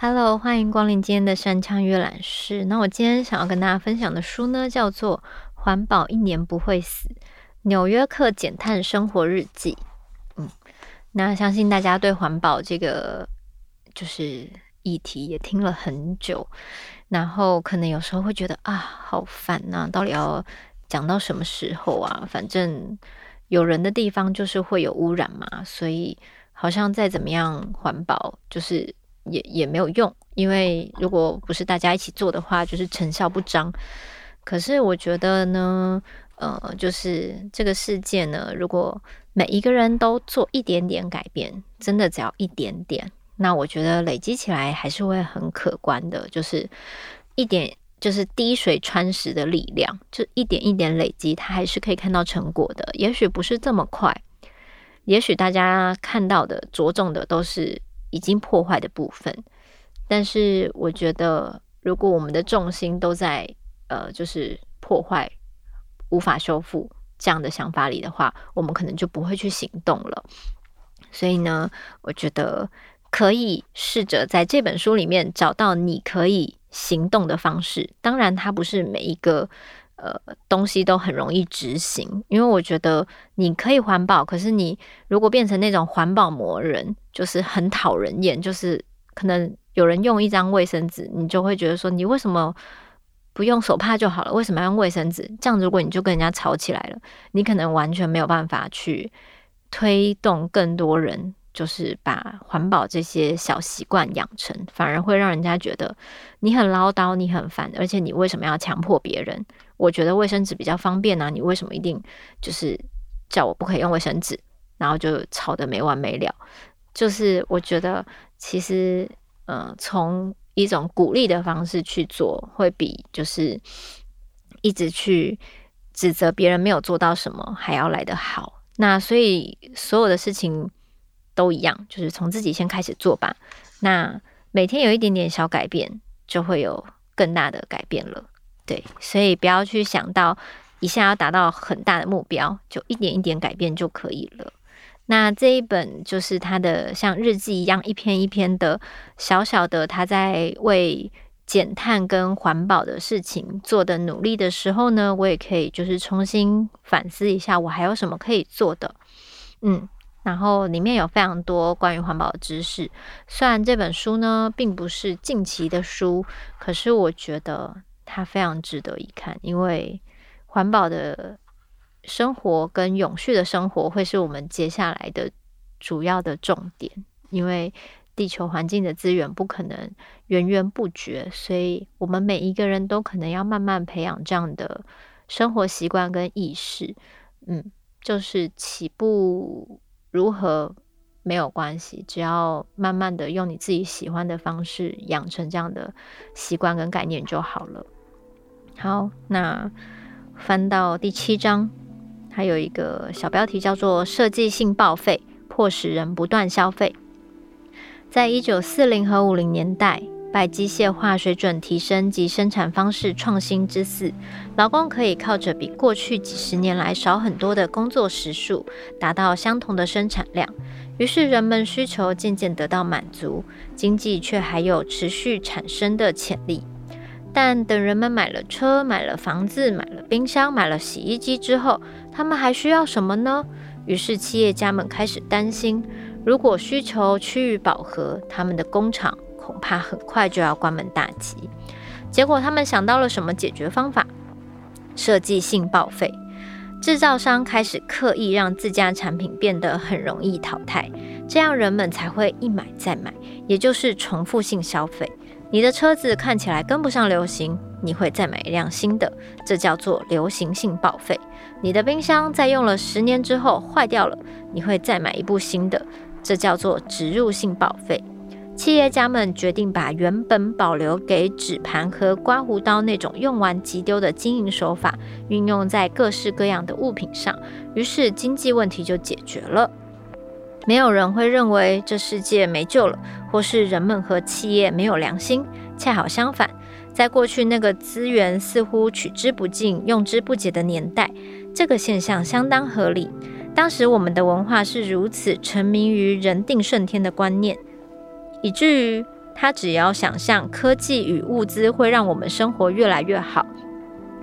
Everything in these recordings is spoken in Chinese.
Hello，欢迎光临今天的山枪阅览室。那我今天想要跟大家分享的书呢，叫做《环保一年不会死：纽约客减碳生活日记》。嗯，那相信大家对环保这个就是议题也听了很久，然后可能有时候会觉得啊，好烦呐，到底要讲到什么时候啊？反正有人的地方就是会有污染嘛，所以好像再怎么样环保，就是。也也没有用，因为如果不是大家一起做的话，就是成效不彰。可是我觉得呢，呃，就是这个世界呢，如果每一个人都做一点点改变，真的只要一点点，那我觉得累积起来还是会很可观的。就是一点，就是滴水穿石的力量，就一点一点累积，它还是可以看到成果的。也许不是这么快，也许大家看到的着重的都是。已经破坏的部分，但是我觉得，如果我们的重心都在呃，就是破坏、无法修复这样的想法里的话，我们可能就不会去行动了。所以呢，我觉得可以试着在这本书里面找到你可以行动的方式。当然，它不是每一个。呃，东西都很容易执行，因为我觉得你可以环保，可是你如果变成那种环保魔人，就是很讨人厌，就是可能有人用一张卫生纸，你就会觉得说，你为什么不用手帕就好了？为什么要用卫生纸？这样如果你就跟人家吵起来了，你可能完全没有办法去推动更多人。就是把环保这些小习惯养成，反而会让人家觉得你很唠叨，你很烦，而且你为什么要强迫别人？我觉得卫生纸比较方便啊，你为什么一定就是叫我不可以用卫生纸？然后就吵得没完没了。就是我觉得其实，呃，从一种鼓励的方式去做，会比就是一直去指责别人没有做到什么还要来得好。那所以所有的事情。都一样，就是从自己先开始做吧。那每天有一点点小改变，就会有更大的改变了。对，所以不要去想到一下要达到很大的目标，就一点一点改变就可以了。那这一本就是他的像日记一样，一篇一篇的小小的他在为减碳跟环保的事情做的努力的时候呢，我也可以就是重新反思一下，我还有什么可以做的。嗯。然后里面有非常多关于环保的知识，虽然这本书呢并不是近期的书，可是我觉得它非常值得一看，因为环保的生活跟永续的生活会是我们接下来的主要的重点，因为地球环境的资源不可能源源不绝，所以我们每一个人都可能要慢慢培养这样的生活习惯跟意识，嗯，就是起步。如何没有关系，只要慢慢的用你自己喜欢的方式养成这样的习惯跟概念就好了。好，那翻到第七章，还有一个小标题叫做“设计性报废，迫使人不断消费”。在一九四零和五零年代。拜机械化水准提升及生产方式创新之赐，劳工可以靠着比过去几十年来少很多的工作时数，达到相同的生产量。于是人们需求渐渐得到满足，经济却还有持续产生的潜力。但等人们买了车、买了房子、买了冰箱、买了洗衣机之后，他们还需要什么呢？于是企业家们开始担心，如果需求趋于饱和，他们的工厂。恐怕很快就要关门大吉。结果，他们想到了什么解决方法？设计性报废。制造商开始刻意让自家产品变得很容易淘汰，这样人们才会一买再买，也就是重复性消费。你的车子看起来跟不上流行，你会再买一辆新的，这叫做流行性报废。你的冰箱在用了十年之后坏掉了，你会再买一部新的，这叫做植入性报废。企业家们决定把原本保留给纸盘和刮胡刀那种用完即丢的经营手法运用在各式各样的物品上，于是经济问题就解决了。没有人会认为这世界没救了，或是人们和企业没有良心。恰好相反，在过去那个资源似乎取之不尽、用之不竭的年代，这个现象相当合理。当时我们的文化是如此沉迷于人定胜天的观念，以至于他只要想象科技与物资会让我们生活越来越好。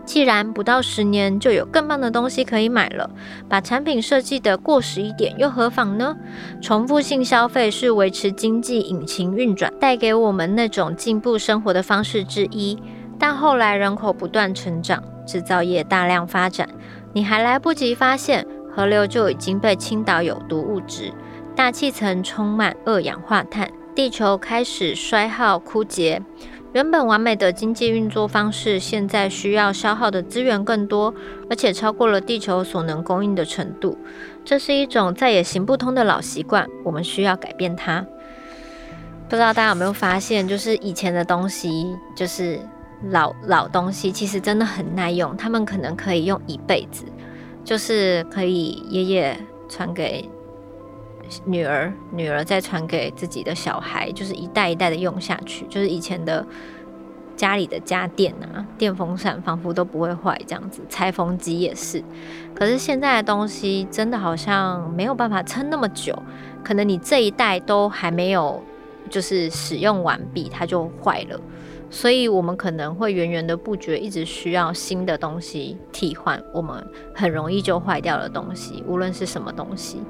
既然不到十年就有更棒的东西可以买了，把产品设计得过时一点又何妨呢？重复性消费是维持经济引擎运转、带给我们那种进步生活的方式之一。但后来人口不断成长，制造业大量发展，你还来不及发现。河流就已经被倾倒有毒物质，大气层充满二氧化碳，地球开始衰耗枯竭。原本完美的经济运作方式，现在需要消耗的资源更多，而且超过了地球所能供应的程度。这是一种再也行不通的老习惯，我们需要改变它。不知道大家有没有发现，就是以前的东西，就是老老东西，其实真的很耐用，他们可能可以用一辈子。就是可以爷爷传给女儿，女儿再传给自己的小孩，就是一代一代的用下去。就是以前的家里的家电啊，电风扇仿佛都不会坏这样子，裁缝机也是。可是现在的东西真的好像没有办法撑那么久，可能你这一代都还没有就是使用完毕，它就坏了。所以，我们可能会源源的不绝，一直需要新的东西替换我们很容易就坏掉的东西，无论是什么东西，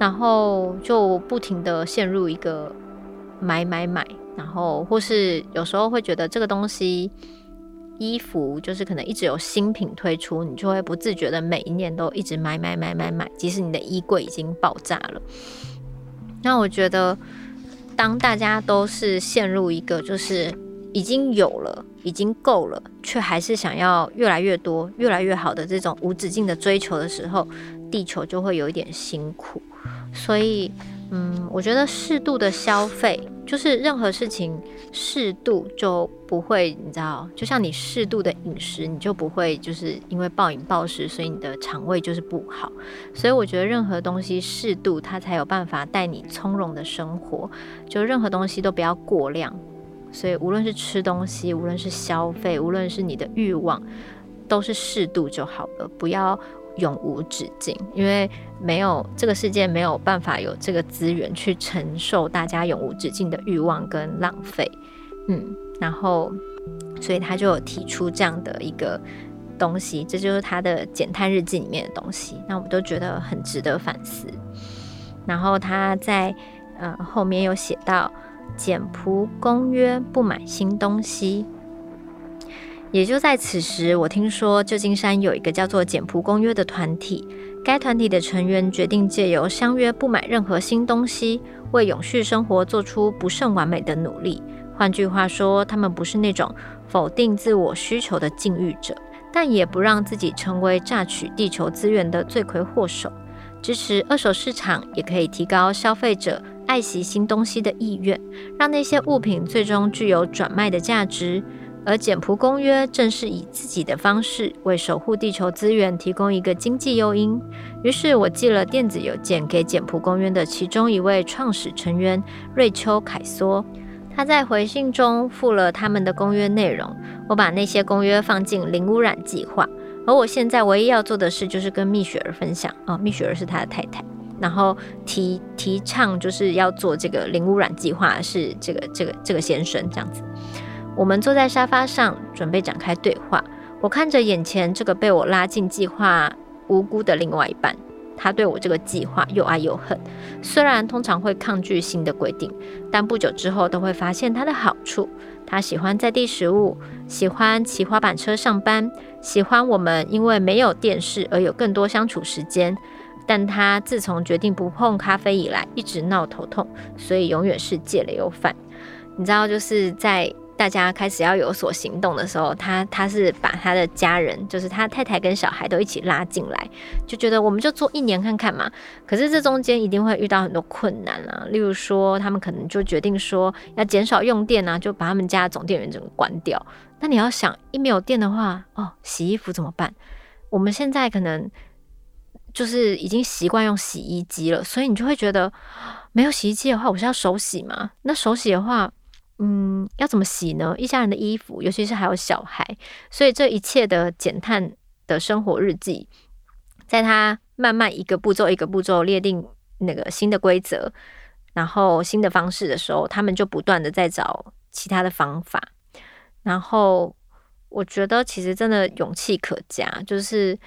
然后就不停的陷入一个买买买，然后或是有时候会觉得这个东西，衣服就是可能一直有新品推出，你就会不自觉的每一年都一直买买买买买，即使你的衣柜已经爆炸了。那我觉得，当大家都是陷入一个就是。已经有了，已经够了，却还是想要越来越多、越来越好的这种无止境的追求的时候，地球就会有一点辛苦。所以，嗯，我觉得适度的消费，就是任何事情适度就不会，你知道，就像你适度的饮食，你就不会就是因为暴饮暴食，所以你的肠胃就是不好。所以我觉得任何东西适度，它才有办法带你从容的生活。就任何东西都不要过量。所以，无论是吃东西，无论是消费，无论是你的欲望，都是适度就好了，不要永无止境。因为没有这个世界没有办法有这个资源去承受大家永无止境的欲望跟浪费。嗯，然后，所以他就有提出这样的一个东西，这就是他的减碳日记里面的东西。那我们都觉得很值得反思。然后他在呃后面有写到。简朴公约，不买新东西。也就在此时，我听说旧金山有一个叫做简朴公约的团体。该团体的成员决定借由相约不买任何新东西，为永续生活做出不甚完美的努力。换句话说，他们不是那种否定自我需求的禁欲者，但也不让自己成为榨取地球资源的罪魁祸首。支持二手市场，也可以提高消费者。爱惜新东西的意愿，让那些物品最终具有转卖的价值。而简朴公约正是以自己的方式为守护地球资源提供一个经济诱因。于是我寄了电子邮件给简朴公约的其中一位创始成员瑞秋·凯索。他在回信中附了他们的公约内容。我把那些公约放进零污染计划。而我现在唯一要做的事就是跟蜜雪儿分享。啊、哦，蜜雪儿是他的太太。然后提提倡就是要做这个零污染计划，是这个这个这个先生这样子。我们坐在沙发上准备展开对话。我看着眼前这个被我拉进计划无辜的另外一半，他对我这个计划又爱又恨。虽然通常会抗拒新的规定，但不久之后都会发现它的好处。他喜欢在地食物，喜欢骑滑板车上班，喜欢我们因为没有电视而有更多相处时间。但他自从决定不碰咖啡以来，一直闹头痛，所以永远是戒了又犯。你知道，就是在大家开始要有所行动的时候，他他是把他的家人，就是他太太跟小孩都一起拉进来，就觉得我们就做一年看看嘛。可是这中间一定会遇到很多困难啊，例如说他们可能就决定说要减少用电啊，就把他们家总电源整个关掉。那你要想，一没有电的话，哦，洗衣服怎么办？我们现在可能。就是已经习惯用洗衣机了，所以你就会觉得没有洗衣机的话，我是要手洗吗？那手洗的话，嗯，要怎么洗呢？一家人的衣服，尤其是还有小孩，所以这一切的减碳的生活日记，在他慢慢一个步骤一个步骤列定那个新的规则，然后新的方式的时候，他们就不断的在找其他的方法，然后。我觉得其实真的勇气可嘉，就是，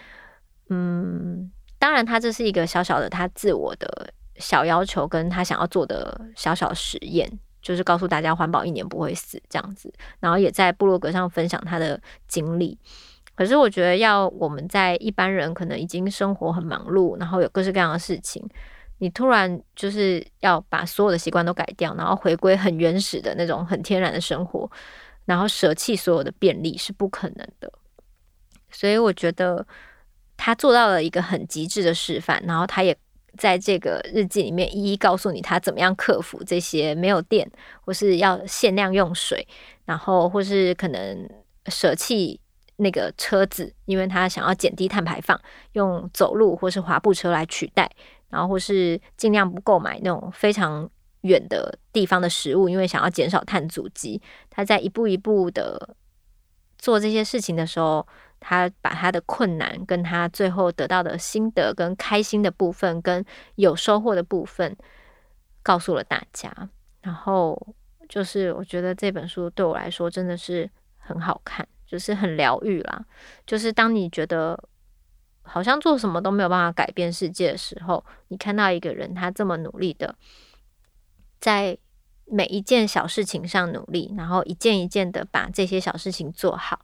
嗯，当然他这是一个小小的他自我的小要求，跟他想要做的小小实验，就是告诉大家环保一年不会死这样子，然后也在部落格上分享他的经历。可是我觉得要我们在一般人可能已经生活很忙碌，然后有各式各样的事情，你突然就是要把所有的习惯都改掉，然后回归很原始的那种很天然的生活。然后舍弃所有的便利是不可能的，所以我觉得他做到了一个很极致的示范。然后他也在这个日记里面一一告诉你他怎么样克服这些没有电，或是要限量用水，然后或是可能舍弃那个车子，因为他想要减低碳排放，用走路或是滑步车来取代，然后或是尽量不购买那种非常。远的地方的食物，因为想要减少碳足迹，他在一步一步的做这些事情的时候，他把他的困难跟他最后得到的心得跟开心的部分跟有收获的部分告诉了大家。然后就是我觉得这本书对我来说真的是很好看，就是很疗愈啦。就是当你觉得好像做什么都没有办法改变世界的时候，你看到一个人他这么努力的。在每一件小事情上努力，然后一件一件的把这些小事情做好，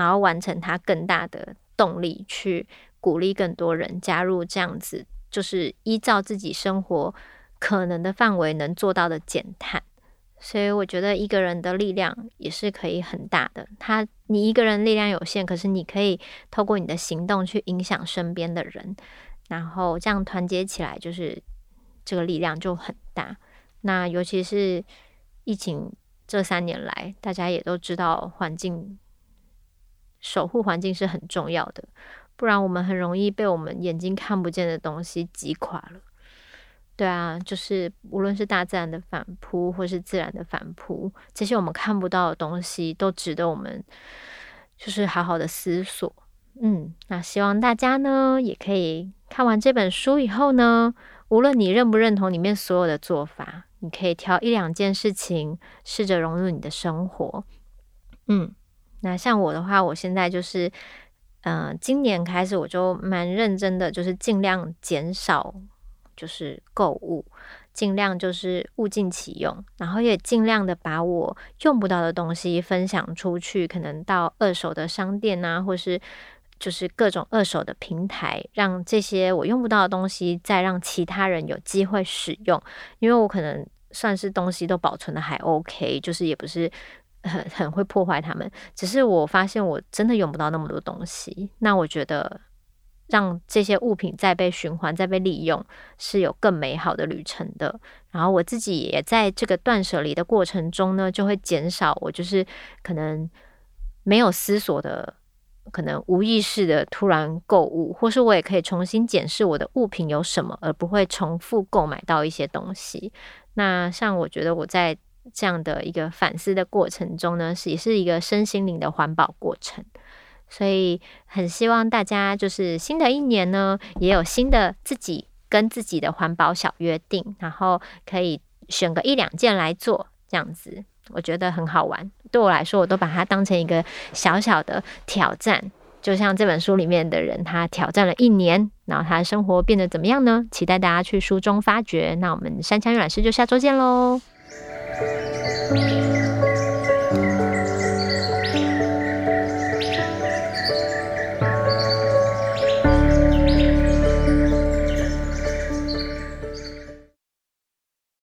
然后完成他更大的动力，去鼓励更多人加入这样子，就是依照自己生活可能的范围能做到的减碳。所以我觉得一个人的力量也是可以很大的。他你一个人力量有限，可是你可以透过你的行动去影响身边的人，然后这样团结起来，就是这个力量就很大。那尤其是疫情这三年来，大家也都知道，环境守护环境是很重要的，不然我们很容易被我们眼睛看不见的东西击垮了。对啊，就是无论是大自然的反扑，或是自然的反扑，这些我们看不到的东西，都值得我们就是好好的思索。嗯，那希望大家呢，也可以看完这本书以后呢，无论你认不认同里面所有的做法。你可以挑一两件事情，试着融入你的生活。嗯，那像我的话，我现在就是，嗯、今年开始我就蛮认真的，就是尽量减少，就是购物，尽量就是物尽其用，然后也尽量的把我用不到的东西分享出去，可能到二手的商店啊，或是。就是各种二手的平台，让这些我用不到的东西再让其他人有机会使用。因为我可能算是东西都保存的还 OK，就是也不是很很会破坏它们。只是我发现我真的用不到那么多东西。那我觉得让这些物品再被循环、再被利用，是有更美好的旅程的。然后我自己也在这个断舍离的过程中呢，就会减少我就是可能没有思索的。可能无意识的突然购物，或是我也可以重新检视我的物品有什么，而不会重复购买到一些东西。那像我觉得我在这样的一个反思的过程中呢，是也是一个身心灵的环保过程。所以很希望大家就是新的一年呢，也有新的自己跟自己的环保小约定，然后可以选个一两件来做，这样子。我觉得很好玩，对我来说，我都把它当成一个小小的挑战。就像这本书里面的人，他挑战了一年，然后他的生活变得怎么样呢？期待大家去书中发掘。那我们山枪阅览室就下周见喽。Thank you.